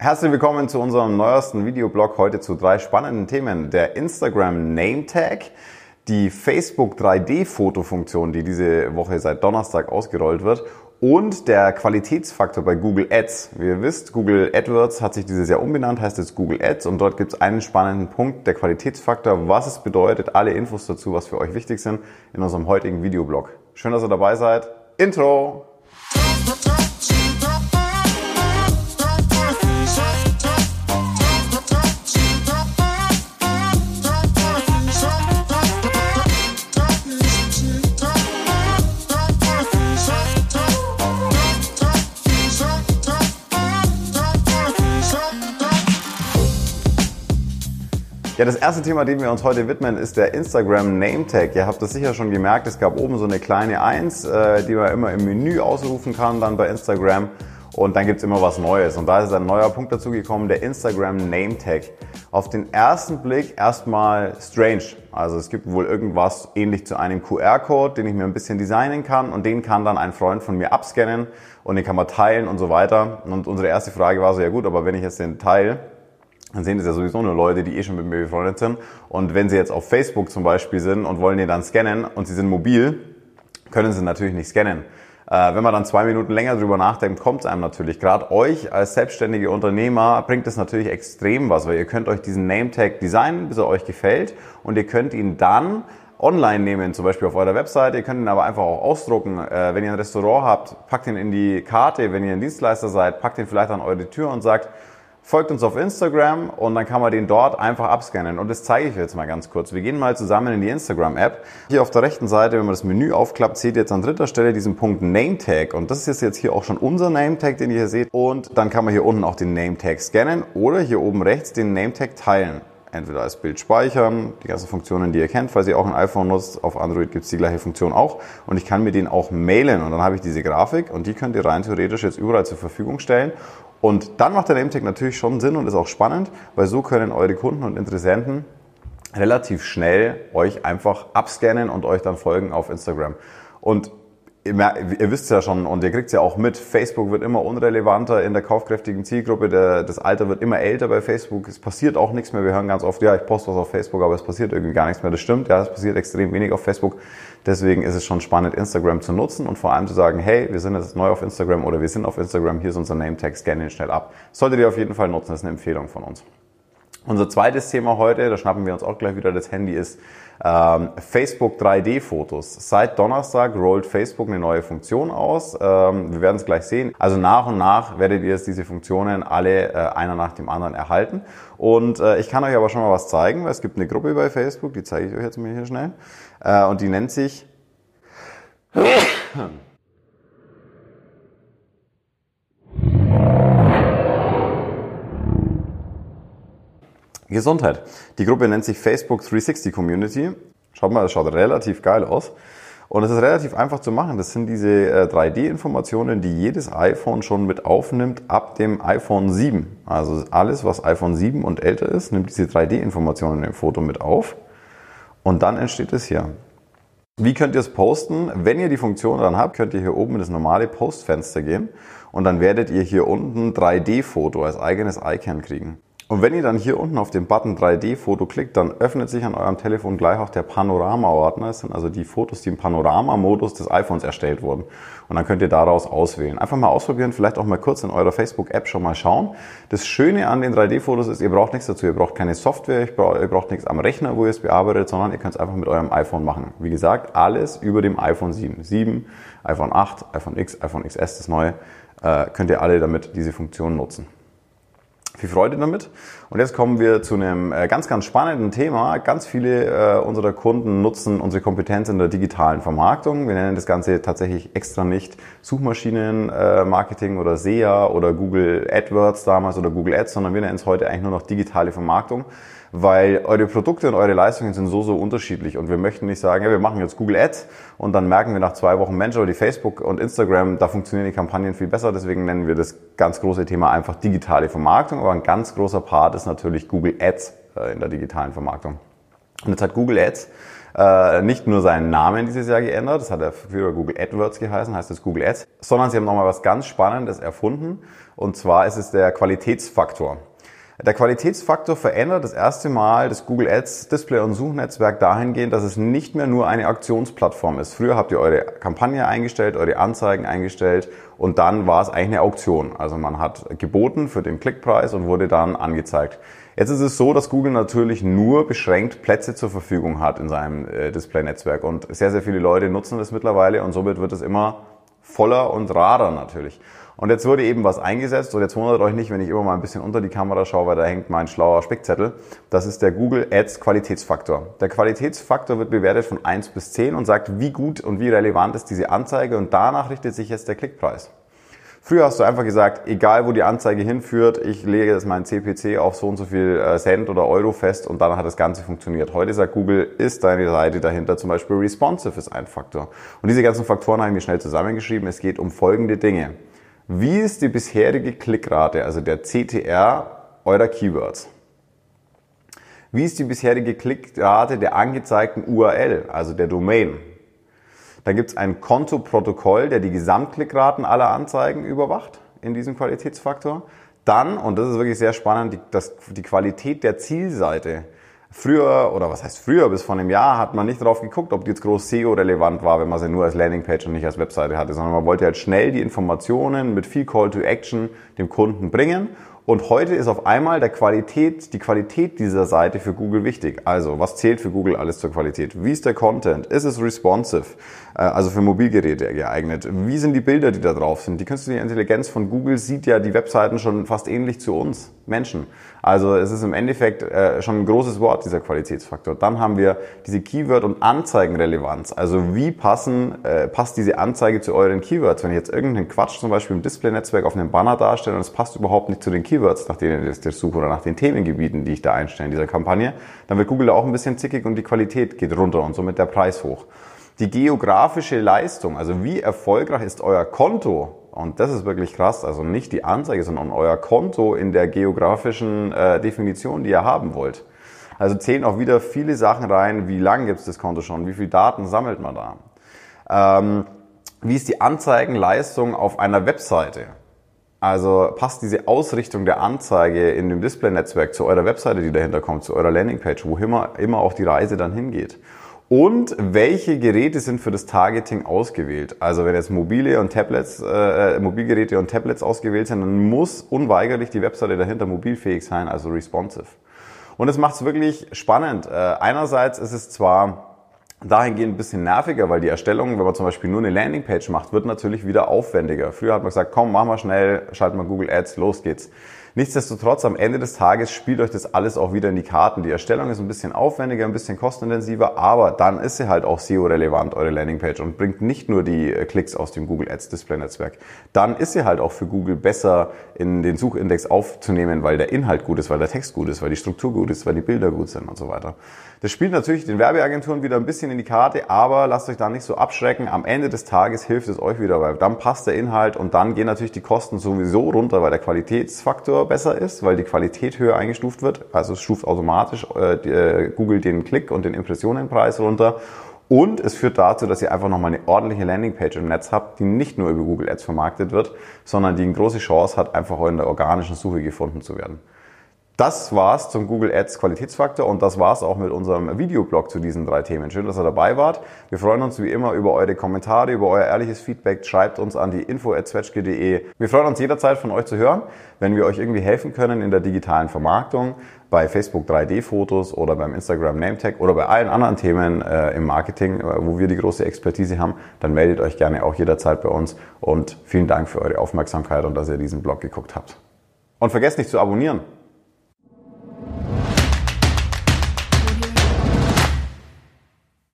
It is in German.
Herzlich willkommen zu unserem neuesten Videoblog heute zu drei spannenden Themen. Der Instagram Name Tag, die Facebook 3D-Fotofunktion, die diese Woche seit Donnerstag ausgerollt wird und der Qualitätsfaktor bei Google Ads. Wie ihr wisst, Google AdWords hat sich dieses Jahr umbenannt, heißt jetzt Google Ads und dort gibt es einen spannenden Punkt, der Qualitätsfaktor, was es bedeutet, alle Infos dazu, was für euch wichtig sind, in unserem heutigen Videoblog. Schön, dass ihr dabei seid. Intro! Ja, das erste Thema, dem wir uns heute widmen, ist der Instagram Name Tag. Ihr habt das sicher schon gemerkt, es gab oben so eine kleine Eins, äh, die man immer im Menü ausrufen kann dann bei Instagram. Und dann gibt's immer was Neues. Und da ist ein neuer Punkt dazugekommen, der Instagram Name Tag. Auf den ersten Blick erstmal strange. Also es gibt wohl irgendwas ähnlich zu einem QR-Code, den ich mir ein bisschen designen kann und den kann dann ein Freund von mir abscannen und den kann man teilen und so weiter. Und unsere erste Frage war so, ja gut, aber wenn ich jetzt den teile, dann sehen das ja sowieso nur Leute, die eh schon mit mir befreundet sind. Und wenn sie jetzt auf Facebook zum Beispiel sind und wollen den dann scannen und sie sind mobil, können sie natürlich nicht scannen. Äh, wenn man dann zwei Minuten länger drüber nachdenkt, kommt es einem natürlich. Gerade euch als selbstständige Unternehmer bringt es natürlich extrem was, weil ihr könnt euch diesen Name-Tag designen, bis er euch gefällt und ihr könnt ihn dann online nehmen, zum Beispiel auf eurer Webseite. Ihr könnt ihn aber einfach auch ausdrucken. Äh, wenn ihr ein Restaurant habt, packt ihn in die Karte. Wenn ihr ein Dienstleister seid, packt ihn vielleicht an eure Tür und sagt, folgt uns auf Instagram und dann kann man den dort einfach abscannen. Und das zeige ich jetzt mal ganz kurz. Wir gehen mal zusammen in die Instagram-App. Hier auf der rechten Seite, wenn man das Menü aufklappt, seht ihr jetzt an dritter Stelle diesen Punkt Name Tag. Und das ist jetzt hier auch schon unser Name Tag, den ihr hier seht. Und dann kann man hier unten auch den Name Tag scannen oder hier oben rechts den Name Tag teilen. Entweder als Bild speichern, die ganzen Funktionen, die ihr kennt, falls ihr auch ein iPhone nutzt. Auf Android gibt es die gleiche Funktion auch. Und ich kann mir den auch mailen. Und dann habe ich diese Grafik und die könnt ihr rein theoretisch jetzt überall zur Verfügung stellen. Und dann macht der Nametag natürlich schon Sinn und ist auch spannend, weil so können eure Kunden und Interessenten relativ schnell euch einfach abscannen und euch dann folgen auf Instagram. Und ihr, wisst ja schon und ihr kriegt es ja auch mit, Facebook wird immer unrelevanter in der kaufkräftigen Zielgruppe, der, das Alter wird immer älter bei Facebook, es passiert auch nichts mehr, wir hören ganz oft, ja, ich poste was auf Facebook, aber es passiert irgendwie gar nichts mehr, das stimmt, ja, es passiert extrem wenig auf Facebook, deswegen ist es schon spannend, Instagram zu nutzen und vor allem zu sagen, hey, wir sind jetzt neu auf Instagram oder wir sind auf Instagram, hier ist unser Name-Tag, scan ihn schnell ab. solltet ihr auf jeden Fall nutzen, das ist eine Empfehlung von uns. Unser zweites Thema heute, da schnappen wir uns auch gleich wieder das Handy, ist ähm, Facebook 3D-Fotos. Seit Donnerstag rollt Facebook eine neue Funktion aus. Ähm, wir werden es gleich sehen. Also nach und nach werdet ihr jetzt diese Funktionen alle äh, einer nach dem anderen erhalten. Und äh, ich kann euch aber schon mal was zeigen, weil es gibt eine Gruppe bei Facebook, die zeige ich euch jetzt mal hier schnell. Äh, und die nennt sich Gesundheit. Die Gruppe nennt sich Facebook 360 Community. Schaut mal, das schaut relativ geil aus. Und es ist relativ einfach zu machen. Das sind diese 3D-Informationen, äh, die jedes iPhone schon mit aufnimmt ab dem iPhone 7. Also alles, was iPhone 7 und älter ist, nimmt diese 3D-Informationen im Foto mit auf. Und dann entsteht es hier. Wie könnt ihr es posten? Wenn ihr die Funktion dann habt, könnt ihr hier oben in das normale Postfenster gehen und dann werdet ihr hier unten 3D-Foto als eigenes Icon kriegen. Und wenn ihr dann hier unten auf den Button 3D-Foto klickt, dann öffnet sich an eurem Telefon gleich auch der Panorama-Ordner. Das sind also die Fotos, die im Panorama-Modus des iPhones erstellt wurden. Und dann könnt ihr daraus auswählen. Einfach mal ausprobieren, vielleicht auch mal kurz in eurer Facebook-App schon mal schauen. Das Schöne an den 3D-Fotos ist, ihr braucht nichts dazu. Ihr braucht keine Software, ihr braucht, nichts am Rechner, wo ihr es bearbeitet, sondern ihr könnt es einfach mit eurem iPhone machen. Wie gesagt, alles über dem iPhone 7. 7, iPhone 8, iPhone X, iPhone XS, das neue, äh, könnt ihr alle damit diese Funktion nutzen. Viel Freude damit. Und jetzt kommen wir zu einem äh, ganz, ganz spannenden Thema. Ganz viele äh, unserer Kunden nutzen unsere Kompetenz in der digitalen Vermarktung. Wir nennen das Ganze tatsächlich extra nicht Suchmaschinenmarketing äh, oder SEA oder Google AdWords damals oder Google Ads, sondern wir nennen es heute eigentlich nur noch digitale Vermarktung weil eure Produkte und eure Leistungen sind so, so unterschiedlich und wir möchten nicht sagen, ja, wir machen jetzt Google Ads und dann merken wir nach zwei Wochen, Mensch, aber die Facebook und Instagram, da funktionieren die Kampagnen viel besser, deswegen nennen wir das ganz große Thema einfach digitale Vermarktung, aber ein ganz großer Part ist natürlich Google Ads äh, in der digitalen Vermarktung. Und jetzt hat Google Ads äh, nicht nur seinen Namen dieses Jahr geändert, das hat er früher Google AdWords geheißen, heißt es Google Ads, sondern sie haben nochmal was ganz Spannendes erfunden Und zwar ist es der Qualitätsfaktor. Der Qualitätsfaktor verändert das erste Mal das Google Ads Display- und Suchnetzwerk dahingehend, dass es nicht mehr nur eine Auktionsplattform ist. Früher habt ihr eure Kampagne eingestellt, eure Anzeigen eingestellt und dann war es eigentlich eine Auktion. Also man hat geboten für den Klickpreis und wurde dann angezeigt. Jetzt ist es so, dass Google natürlich nur beschränkt Plätze zur Verfügung hat in seinem äh, Display-Netzwerk und sehr, sehr viele Leute nutzen das mittlerweile und somit wird es immer voller und rarer natürlich. Und jetzt wurde eben was eingesetzt und jetzt wundert euch nicht, wenn ich immer mal ein bisschen unter die Kamera schaue, weil da hängt mein schlauer Spickzettel. Das ist der Google Ads Qualitätsfaktor. Der Qualitätsfaktor wird bewertet von 1 bis 10 und sagt, wie gut und wie relevant ist diese Anzeige und danach richtet sich jetzt der Klickpreis. Früher hast du einfach gesagt, egal wo die Anzeige hinführt, ich lege jetzt meinen CPC auf so und so viel äh, Cent oder Euro fest und dann hat das Ganze funktioniert. Heute sagt Google, ist deine Seite dahinter zum Beispiel responsive ist ein Faktor. Und diese ganzen Faktoren habe ich mir schnell zusammengeschrieben. Es geht um folgende Dinge. Wie ist die bisherige Klickrate, also der CTR eurer Keywords? Wie ist die bisherige Klickrate der angezeigten URL, also der Domain? Dann gibt es ein Kontoprotokoll, der die Gesamtklickraten aller Anzeigen überwacht in diesem Qualitätsfaktor. Dann, und das ist wirklich sehr spannend, die, das, die Qualität der Zielseite. Früher, oder was heißt früher, bis vor einem Jahr hat man nicht darauf geguckt, ob die jetzt groß SEO-relevant war, wenn man sie nur als Landingpage und nicht als Webseite hatte, sondern man wollte halt schnell die Informationen mit viel Call to Action dem Kunden bringen und heute ist auf einmal der Qualität, die Qualität dieser Seite für Google wichtig. Also, was zählt für Google alles zur Qualität? Wie ist der Content? Ist es responsive? Äh, also für Mobilgeräte geeignet? Wie sind die Bilder, die da drauf sind? Die künstliche Intelligenz von Google sieht ja die Webseiten schon fast ähnlich zu uns Menschen. Also es ist im Endeffekt äh, schon ein großes Wort, dieser Qualitätsfaktor. Dann haben wir diese Keyword- und Anzeigenrelevanz. Also wie passen, äh, passt diese Anzeige zu euren Keywords? Wenn ich jetzt irgendeinen Quatsch zum Beispiel im Display-Netzwerk auf einem Banner darstelle und es passt überhaupt nicht zu den Keywords, nach denen ich das suche oder nach den Themengebieten, die ich da einstelle in dieser Kampagne, dann wird Google auch ein bisschen zickig und die Qualität geht runter und somit der Preis hoch. Die geografische Leistung, also wie erfolgreich ist euer Konto und das ist wirklich krass. Also nicht die Anzeige, sondern euer Konto in der geografischen äh, Definition, die ihr haben wollt. Also zählen auch wieder viele Sachen rein. Wie lang gibt es das Konto schon? Wie viel Daten sammelt man da? Ähm, wie ist die Anzeigenleistung auf einer Webseite? Also passt diese Ausrichtung der Anzeige in dem Display-Netzwerk zu eurer Webseite, die dahinter kommt, zu eurer Landingpage, wo immer, immer auch die Reise dann hingeht? Und welche Geräte sind für das Targeting ausgewählt? Also wenn jetzt mobile und Tablets, äh, äh, Mobilgeräte und Tablets ausgewählt sind, dann muss unweigerlich die Webseite dahinter mobilfähig sein, also responsive. Und es macht es wirklich spannend. Äh, einerseits ist es zwar dahingehend ein bisschen nerviger, weil die Erstellung, wenn man zum Beispiel nur eine Landingpage macht, wird natürlich wieder aufwendiger. Früher hat man gesagt, komm, mach mal schnell, schalten wir Google Ads, los geht's. Nichtsdestotrotz, am Ende des Tages spielt euch das alles auch wieder in die Karten. Die Erstellung ist ein bisschen aufwendiger, ein bisschen kostenintensiver, aber dann ist sie halt auch SEO-relevant, eure Landingpage, und bringt nicht nur die äh, Klicks aus dem Google Ads Display Netzwerk. Dann ist sie halt auch für Google besser in den Suchindex aufzunehmen, weil der Inhalt gut ist, weil der Text gut ist, weil die Struktur gut ist, weil die Bilder gut sind und so weiter. Das spielt natürlich den Werbeagenturen wieder ein bisschen in die Karte, aber lasst euch da nicht so abschrecken. Am Ende des Tages hilft es euch wieder, weil dann passt der Inhalt und dann gehen natürlich die Kosten sowieso runter, weil der Qualitätsfaktor besser ist, weil die Qualität höher eingestuft wird. Also es stuft automatisch äh, äh, Google den Klick und den Impressionenpreis runter. Und es führt dazu, dass ihr einfach nochmal eine ordentliche Landingpage im Netz habt, die nicht nur über Google Ads vermarktet wird, sondern die eine große Chance hat, einfach in der organischen Suche gefunden zu werden. Das war's zum Google Ads Qualitätsfaktor und das war's auch mit unserem Videoblog zu diesen drei Themen. Schön, dass ihr dabei wart. Wir freuen uns wie immer über eure Kommentare, über euer ehrliches Feedback. Schreibt uns an die info@zwetschge.de. Wir freuen uns jederzeit von euch zu hören, wenn wir euch irgendwie helfen können in der digitalen Vermarktung, bei Facebook 3D-Fotos oder beim Instagram Nametag oder bei allen anderen Themen äh, im Marketing, äh, wo wir die große Expertise haben, dann meldet euch gerne auch jederzeit bei uns und vielen Dank für eure Aufmerksamkeit und dass ihr diesen Blog geguckt habt. Und vergesst nicht zu abonnieren.